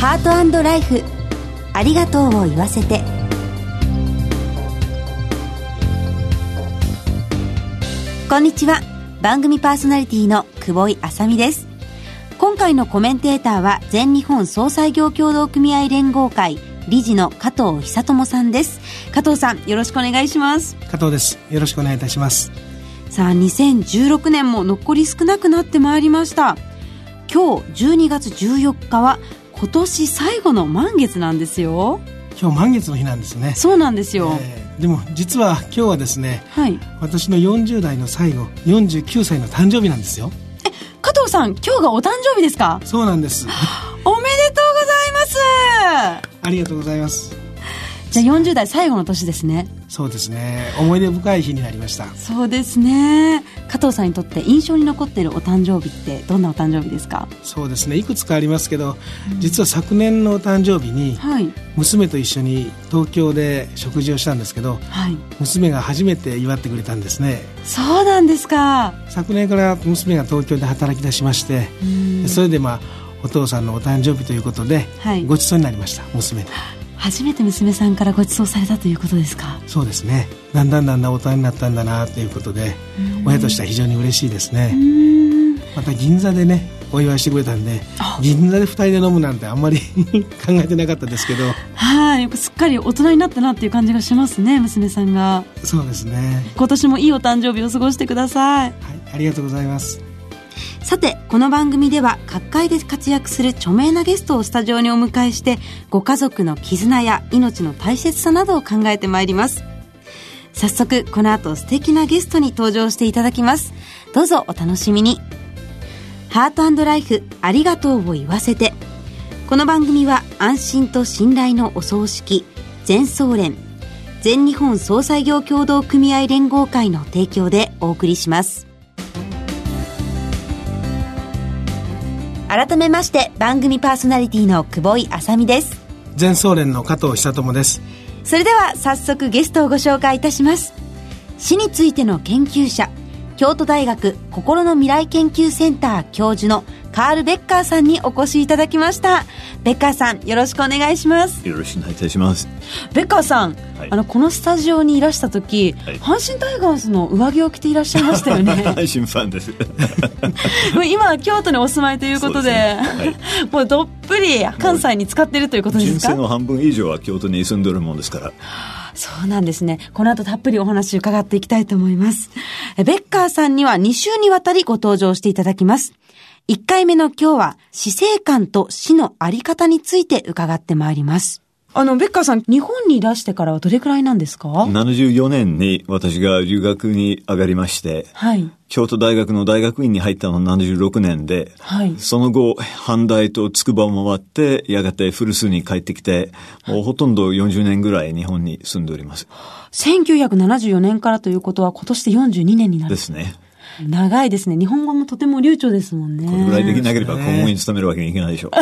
ハートライフ。ありがとうを言わせて。こんにちは。番組パーソナリティの久保井あさみです。今回のコメンテーターは全日本総裁業協同組合連合会理事の加藤久智さんです。加藤さんよろしくお願いします。加藤です。よろしくお願いいたします。さあ2016年も残り少なくなってまいりました。今日12月14日は今年最後の満月なんですよ。今日満月の日なんですね。そうなんですよ、えー、でも実は今日はですね、はい、私の40代の最後49歳の誕生日なんですよ。え加藤さん今日がお誕生日ですか？そうなんです。おめでとうございます。ありがとうございますじゃあ40代最後の年ですね。そうですね。思い出深い日になりました。そうですね。加藤さんにとって印象に残っているお誕生日ってどんなお誕生日ですか？そうですね。いくつかありますけど、うん、実は昨年のお誕生日に、はい、娘と一緒に東京で食事をしたんですけど、はい、娘が初めて祝ってくれたんですね。そうなんですか。昨年から娘が東京で働き出しましてそれでまあお父さんのお誕生日ということで、はい、ごちそうになりました娘に初めて娘さんからご馳走されたということですか？そうですね。だんだんだんだん大人になったんだなということで親としては非常に嬉しいですね。また銀座でねお祝いしてくれたんで銀座で2人で飲むなんてあんまり 考えてなかったですけど。はい。すっかり大人になったなっていう感じがしますね娘さんが。そうですね。今年もいいお誕生日を過ごしてください。はい。ありがとうございますさてこの番組では各界で活躍する著名なゲストをスタジオにお迎えしてご家族の絆や命の大切さなどを考えてまいります。早速この後素敵なゲストに登場していただきます。どうぞお楽しみに。ハートライフありがとうを言わせて。この番組は安心と信頼のお葬式全総連全日本総裁業協同組合連合会の提供でお送りします。改めまして番組パーソナリティの久保井あさみです。全総連の加藤久智です。それでは早速ゲストをご紹介いたします。死についての研究者京都大学心の未来研究センター教授のカール・ベッカーさんにお越しいただきました。ベッカーさんよろしくお願いします。よろしくお願いいたします。ベッカーさん、はい、あのこのスタジオにいらした時、はい、阪神タイガースの上着を着ていらっしゃいましたよね。阪神ファンです。今京都にお住まいということで、ねはい、もうどっぷり関西に使っているということですか？人生の半分以上は京都に住んでるもんですから。そうなんですね。この後たっぷりお話伺っていきたいと思います。ベッカーさんには2週にわたりご登場していただきます。1回目の今日は死生観と死のあり方について伺ってまいります。あの、ベッカーさん、日本にいらしてからはどれくらいなんですか ?74 年に私が留学に上がりまして、はい。京都大学の大学院に入ったのは76年で、はい。その後、阪大と筑波を回って、やがて古巣に帰ってきて、もうほとんど40年ぐらい日本に住んでおります。1974年からということは今年で42年になる。ですね。長いですね。日本語もとても流暢ですもんね。これぐらいできなければ公務員に勤めるわけにいけないでしょう。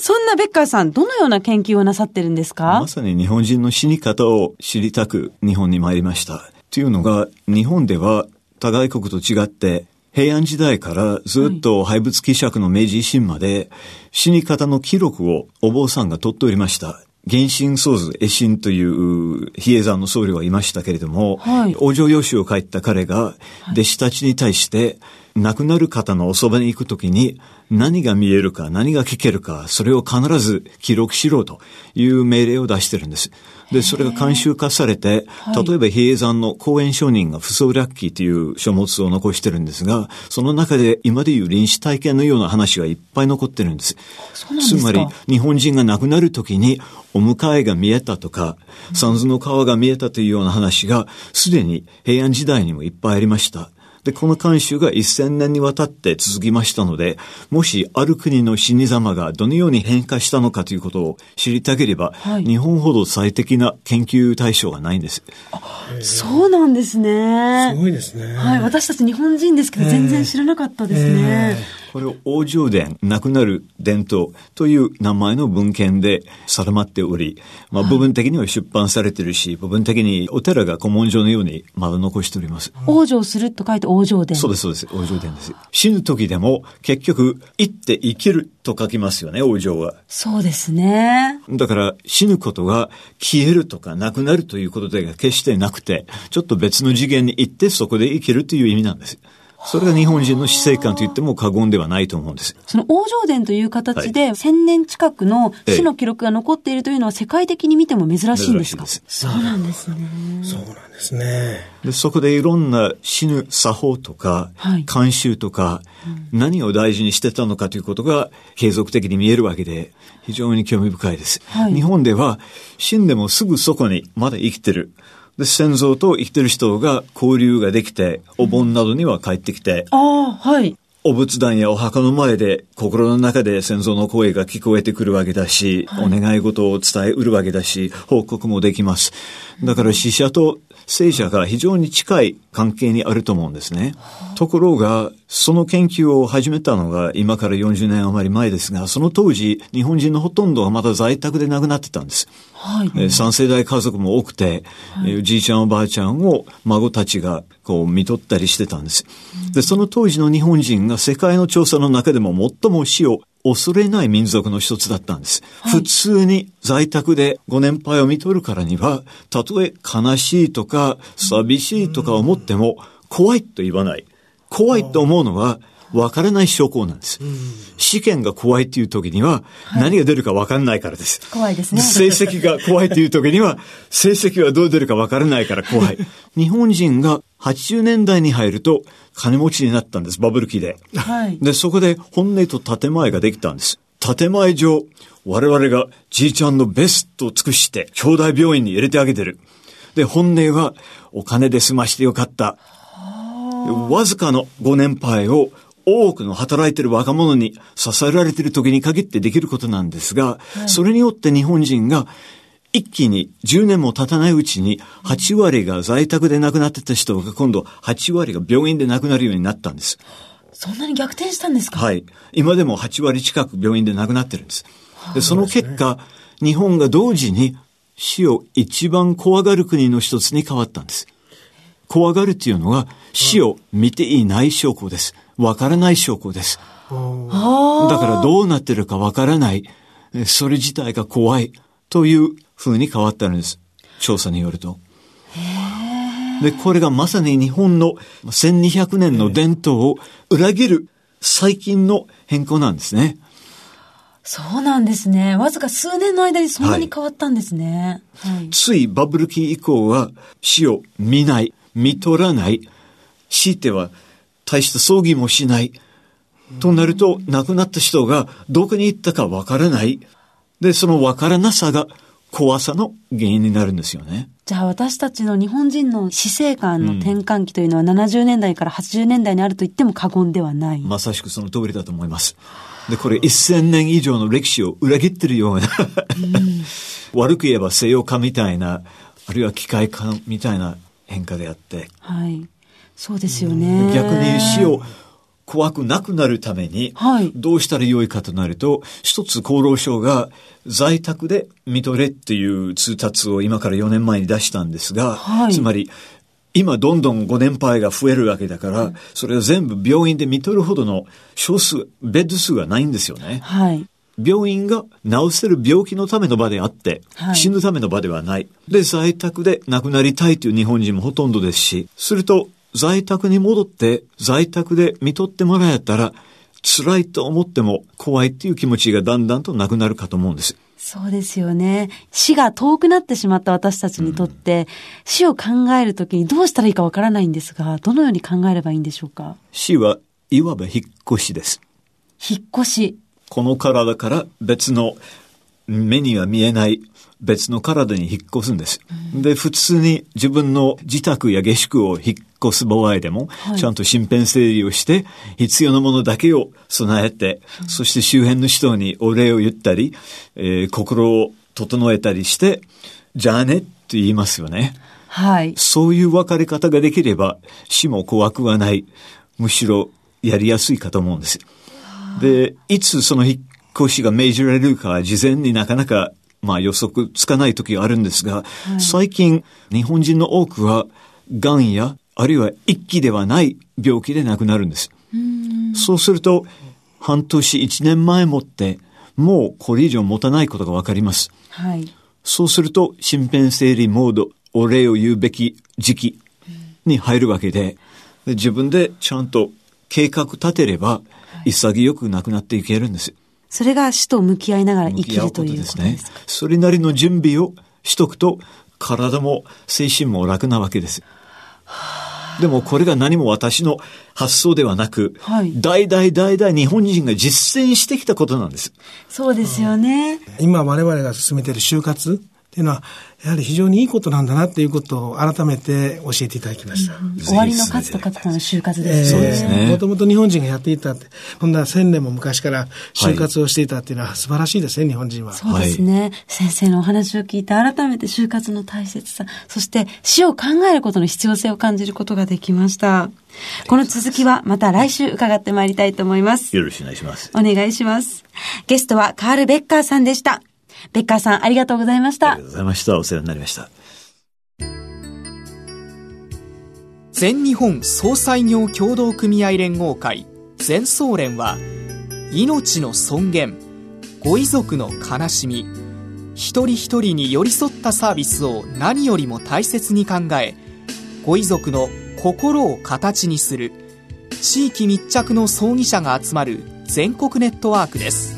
そんなベッカーさん、どのような研究をなさってるんですか？まさに日本人の死に方を知りたく日本に参りました。というのが、日本では他外国と違って、平安時代からずっと廃仏希釈の明治維新まで、死に方の記録をお坊さんが取っておりました。原神僧図、絵神という比叡山の僧侶はいましたけれども、はい、往生用紙を書いた彼が、弟子たちに対して、亡くなる方のおそばに行くときに、何が見えるか、何が聞けるか、それを必ず記録しろという命令を出してるんです。で、それが慣習化されて、例えば比叡山の公園商人が不相略記という書物を残してるんですが、その中で今でいう臨死体験のような話がいっぱい残ってるんです。つまり、日本人が亡くなるときに、お迎えが見えたとか、三途の川が見えたというような話が、すでに平安時代にもいっぱいありました。で、この慣習が1000年にわたって続きましたので、もしある国の死に様がどのように変化したのかということを知りたければ、はい、日本ほど最適な研究対象がないんです。そうなんですね。すごいですね。はい、私たち日本人ですけど、全然知らなかったですね。これを王城伝、亡くなる伝統という名前の文献で定まっており、まあ部分的には出版されてるし、部分的にお寺が古文書のようにまだ残しております。往生すると書いて往生伝。そうです、そうです。王城伝です。死ぬ時でも結局、生って生きると書きますよね、王城は。そうですね。だから死ぬことが消えるとかなくなるということでは決してなくて、ちょっと別の次元に行ってそこで生きるという意味なんです。それが日本人の死生観と言っても過言ではないと思うんです。その往生伝という形で、1000年近くの死の記録が残っているというのは世界的に見ても珍しいんですか？そうなんですね。そうなんですね。でそこでいろんな死ぬ作法とか、はい慣習とか、何を大事にしてたのかということが継続的に見えるわけで、非常に興味深いです。はい日本では死んでもすぐそこにまだ生きてる。で、先祖と生きてる人が交流ができて、お盆などには帰ってきて、ああ、はい。お仏壇やお墓の前で心の中で先祖の声が聞こえてくるわけだし、お願い事を伝えうるわけだし、報告もできます。だから死者と生者が非常に近い関係にあると思うんですね。ところが、その研究を始めたのが今から40年余り前ですが、その当時、日本人のほとんどがまだ在宅で亡くなってたんです。はい。えー三世代家族も多くて、えーじいちゃんおばあちゃんを孫たちがこう見とったりしてたんです。で、その当時の日本人が世界の調査の中でも最も死を恐れない民族の一つだったんです。普通に在宅でご年配を見とるからには、たとえ悲しいとか寂しいとか思っても怖いと言わない。怖いと思うのは分からない証拠なんです。試験が怖いっていう時には何が出るか分からないからです。怖いですね。成績が怖いっていう時には、成績はどう出るかわからないから怖い。日本人が80年代に入ると金持ちになったんです、バブル期で。はい。で、そこで本音と建前ができたんです。建前上、我々がじいちゃんのベストを尽くして、兄弟病院に入れてあげてる。で、本音は、お金で済ましてよかった。わずかのご年配を多くの働いてる若者に支えられている時に限ってできることなんですが、それによって日本人が一気に10年も経たないうちに8割が在宅で亡くなってた人が今度8割が病院で亡くなるようになったんです。そんなに逆転したんですか？はい。今でも8割近く病院で亡くなってるんです。で、その結果、日本が同時に死を一番怖がる国の一つに変わったんです。怖がるっていうのは死を見ていない証拠です。わからない証拠です。だからどうなってるかわからない。えそれ自体が怖いという風に変わったんです。調査によると。で、これがまさに日本の1200年の伝統を裏切る最近の変更なんですね。そうなんですね。わずか数年の間にそんなに変わったんですね。はい。ついバブル期以降は死を見ない、見取らない、強いては大した葬儀もしない。となると、亡くなった人がどこに行ったかわからない。で、そのわからなさが怖さの原因になるんですよね。じゃあ私たちの日本人の死生観の転換期というのは70年代から80年代にあると言っても過言ではない。まさしくその通りだと思います。で、これ1000年以上の歴史を裏切ってるような、悪く言えば西洋化みたいな、あるいは機械化みたいな変化であって、はい。そうですよね。逆に死を怖くなくなるためにはい、どうしたらよいかとなると、一つ厚労省が在宅で見とれっていう通達を今から4年前に出したんですが、はいつまり、今どんどんご年配が増えるわけだから、それを全部病院で見とるほどの少数、ベッド数がないんですよね。はい。病院が治せる病気のための場であって、はい死ぬための場ではない。で、在宅で亡くなりたいという日本人もほとんどですし、すると、在宅に戻って、在宅で見とってもらえたら、辛いと思っても怖いっていう気持ちがだんだんとなくなるかと思うんです。そうですよね。死が遠くなってしまった私たちにとって、死を考えるときにどうしたらいいかわからないんですが、どのように考えればいいんでしょうか？死はいわば引っ越しです。引っ越し。この体から別の目には見えない別の体に引っ越すんです。で、普通に自分の自宅や下宿を引っ越す場合でも、いちゃんと身辺整理をして、必要なものだけを備えて、そして周辺の人にお礼を言ったり、えー心を整えたりして、じゃあねって言いますよね。はい。そういう別れ方ができれば、死も怖くはない。むしろやりやすいかと思うんです。で、いつその引っ越しが命じられるか事前になかなかまあ予測つかない時があるんですが、はい、最近日本人の多くは癌やあるいは一期ではない病気で亡くなるんです。そうすると半年一年前もってもうこれ以上持たないことがわかります。はい。そうすると身辺整理モード、お礼を言うべき時期に入るわけで、で自分でちゃんと計画立てれば、潔くなくなっていけるんです。それが死と向き合いながら生きるということですね。それなりの準備をしとくと、体も精神も楽なわけです。でもこれが何も私の発想ではなく、はい、代々代々日本人が実践してきたことなんです。そうですよね。今我々が進めている就活っていうのは、やはり非常にいいことなんだなっていうことを改めて教えていただきました。うん、終わりの数と数との就活ですね。そうですね。もともと日本人がやっていたって、こんな千年も昔から就活をしていたっていうのは素晴らしいですね、日本人は。そうですね、はい。先生のお話を聞いて改めて就活の大切さ、そして死を考えることの必要性を感じることができました。この続きはまた来週伺ってまいりたいと思います。よろしくお願いします。お願いします。ゲストはカール・ベッカーさんでした。ベッカーさん、ありがとうございました。ありがとうございました。お世話になりました。全日本総裁業協同組合連合会全総連は命の尊厳ご遺族の悲しみ一人一人に寄り添ったサービスを何よりも大切に考えご遺族の心を形にする地域密着の葬儀者が集まる全国ネットワークです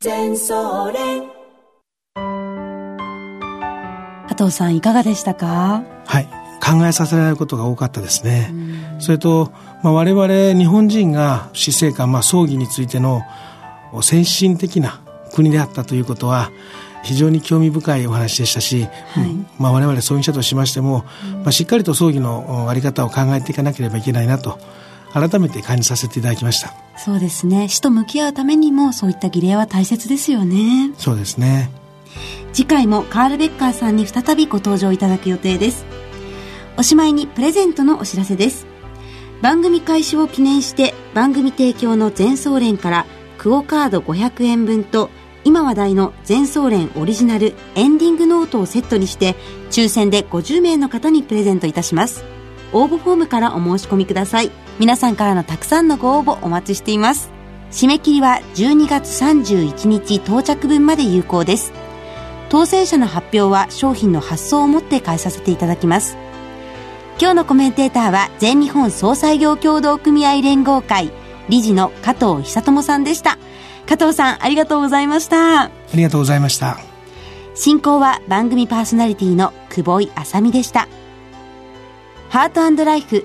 全総連加藤さんいかがでしたか？はい。考えさせられることが多かったですね。それと、まあ、我々日本人が死生観、まあ、葬儀についての先進的な国であったということは非常に興味深いお話でしたし、はい、まあ、我々葬儀者としましても、まあ、しっかりと葬儀の在り方を考えていかなければいけないなと改めて感じさせていただきました。そうですね。死と向き合うためにもそういった儀礼は大切ですよね。そうですね。次回もカール・ベッカーさんに再びご登場いただく予定です。おしまいにプレゼントのお知らせです。番組開始を記念して番組提供の全総連からクオカード500円分と今話題の全総連オリジナルエンディングノートをセットにして抽選で50名の方にプレゼントいたします。応募フォームからお申し込みください皆さんからのたくさんのご応募お待ちしています。締め切りは12月31日到着分まで有効です。当選者の発表は商品の発送をもって返させていただきます。今日のコメンテーターは全日本総裁業協同組合連合会理事の加藤久智さんでした。加藤さんありがとうございました。ありがとうございました。進行は番組パーソナリティの久保井あさみでした。ハートライフ